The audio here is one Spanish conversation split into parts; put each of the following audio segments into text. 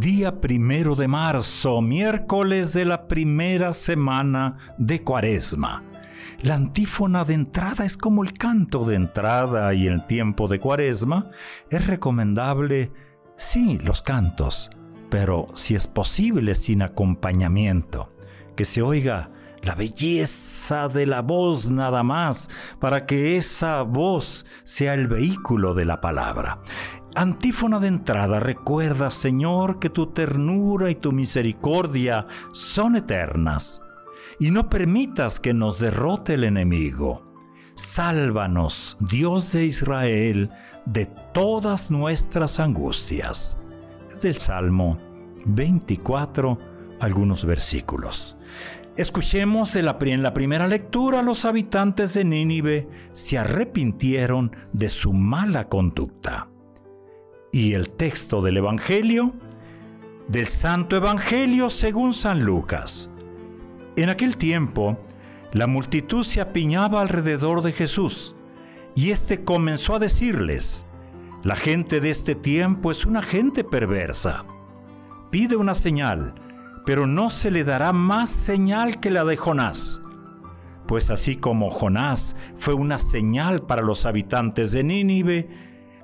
Día primero de marzo, miércoles de la primera semana de Cuaresma. La antífona de entrada es como el canto de entrada y el tiempo de Cuaresma es recomendable Sí, los cantos, pero si es posible sin acompañamiento, que se oiga la belleza de la voz nada más, para que esa voz sea el vehículo de la palabra. Antífona de entrada, recuerda, Señor, que tu ternura y tu misericordia son eternas, y no permitas que nos derrote el enemigo. Sálvanos, Dios de Israel, de todas nuestras angustias. del Salmo 24, algunos versículos. Escuchemos en la primera lectura, los habitantes de Nínive se arrepintieron de su mala conducta. Y el texto del Evangelio, del Santo Evangelio según San Lucas. En aquel tiempo, la multitud se apiñaba alrededor de Jesús, y éste comenzó a decirles, la gente de este tiempo es una gente perversa. Pide una señal, pero no se le dará más señal que la de Jonás. Pues así como Jonás fue una señal para los habitantes de Nínive,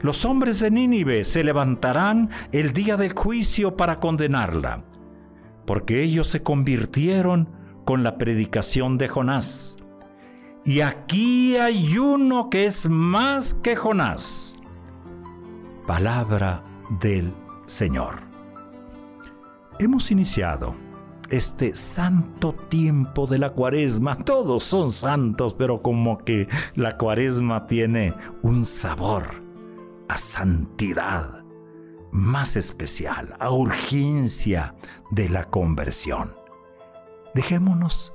los hombres de Nínive se levantarán el día del juicio para condenarla porque ellos se convirtieron con la predicación de Jonás. Y aquí hay uno que es más que Jonás. Palabra del Señor. Hemos iniciado este santo tiempo de la cuaresma. Todos son santos, pero como que la cuaresma tiene un sabor a santidad más especial, a urgencia de la conversión. Dejémonos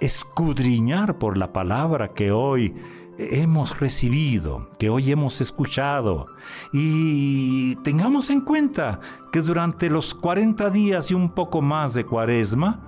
escudriñar por la palabra que hoy hemos recibido, que hoy hemos escuchado, y tengamos en cuenta que durante los 40 días y un poco más de cuaresma,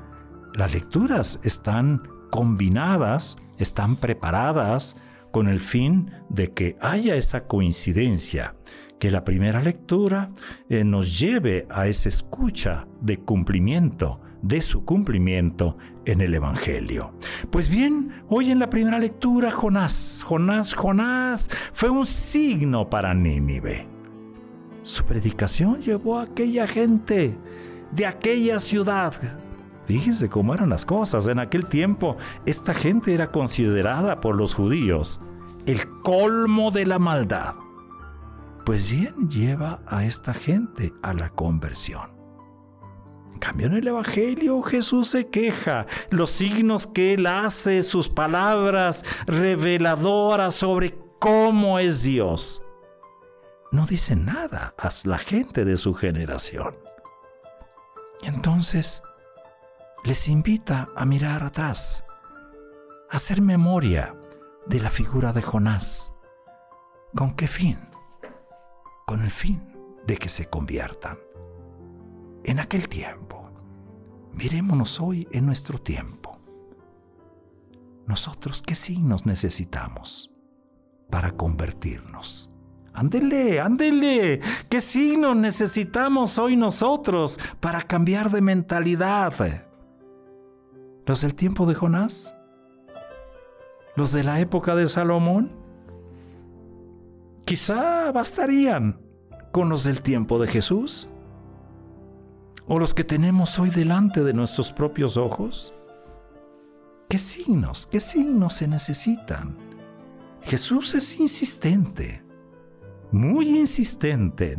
las lecturas están combinadas, están preparadas con el fin de que haya esa coincidencia que la primera lectura eh, nos lleve a esa escucha de cumplimiento, de su cumplimiento en el Evangelio. Pues bien, hoy en la primera lectura, Jonás, Jonás, Jonás fue un signo para Nínive. Su predicación llevó a aquella gente de aquella ciudad. Fíjense cómo eran las cosas. En aquel tiempo, esta gente era considerada por los judíos el colmo de la maldad pues bien lleva a esta gente a la conversión. En cambio, en el Evangelio Jesús se queja, los signos que él hace, sus palabras reveladoras sobre cómo es Dios. No dice nada a la gente de su generación. Entonces, les invita a mirar atrás, a hacer memoria de la figura de Jonás. ¿Con qué fin? con el fin de que se conviertan. En aquel tiempo, mirémonos hoy en nuestro tiempo. Nosotros, ¿qué signos necesitamos para convertirnos? Ándele, ándele. ¿Qué signos necesitamos hoy nosotros para cambiar de mentalidad? ¿Los del tiempo de Jonás? ¿Los de la época de Salomón? Quizá bastarían con los del tiempo de Jesús. o los que tenemos hoy delante de nuestros propios ojos? ¿Qué signos, qué signos se necesitan? Jesús es insistente, muy insistente,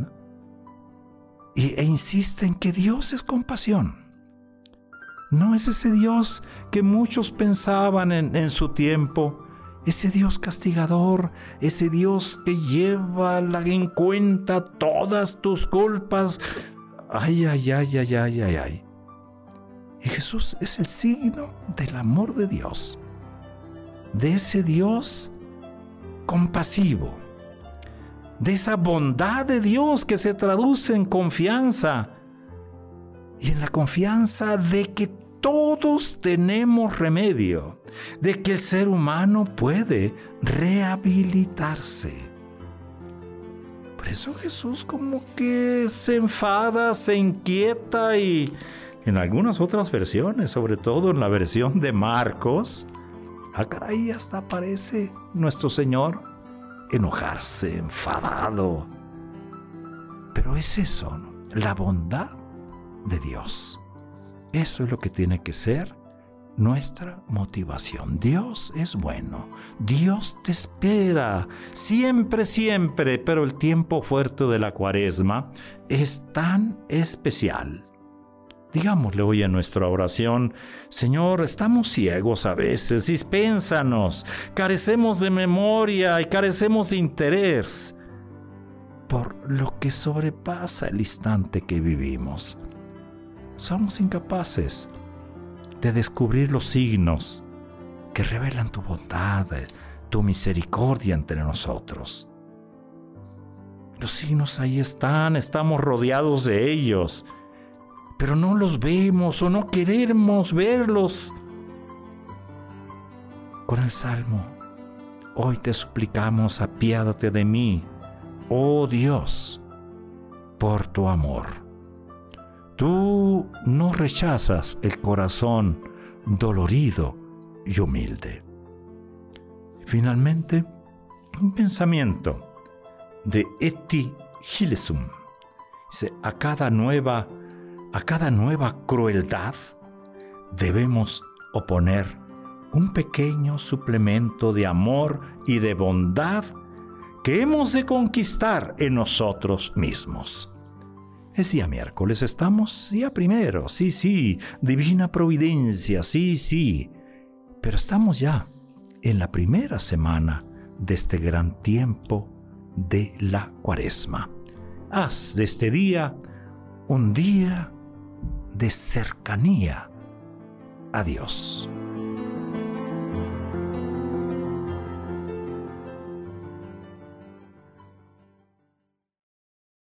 y, e insiste en que Dios es compasión. No es ese Dios que muchos pensaban en, su tiempo, ese Dios castigador, ese Dios que lleva en cuenta todas tus culpas. Ay, ay, ay, ay, ay, ay, ay. Y Jesús es el signo del amor de Dios, de ese Dios compasivo, de esa bondad de Dios que se traduce en confianza y en la confianza de que todos tenemos remedio, de que el ser humano puede rehabilitarse. Por eso Jesús como que se enfada, se inquieta y en algunas otras versiones, sobre todo en la versión de Marcos, acá ah, ahí hasta aparece nuestro Señor enojarse, enfadado. Pero es eso, la bondad de Dios. Eso es lo que tiene que ser nuestra motivación. Dios es bueno, Dios te espera, siempre, siempre, pero el tiempo fuerte de la cuaresma es tan especial Digámosle hoy en nuestra oración, Señor, estamos ciegos a veces, dispénsanos, carecemos de memoria y carecemos de interés por lo que sobrepasa el instante que vivimos. Somos incapaces de descubrir los signos que revelan tu bondad, tu misericordia entre nosotros. Los signos ahí están, estamos rodeados de ellos pero no los vemos o no queremos verlos. Con el Salmo, hoy te suplicamos, apiádate de mí, oh Dios, por tu amor. Tú no rechazas el corazón dolorido y humilde. Finalmente, un pensamiento de Eti Gilesum. Dice, a cada nueva a cada nueva crueldad debemos oponer un pequeño suplemento de amor y de bondad que hemos de conquistar en nosotros mismos. Es día miércoles, estamos día primero, sí, sí, divina providencia, sí, sí, pero estamos ya en la primera semana de este gran tiempo de la cuaresma. Haz de este día un día de cercanía a Dios.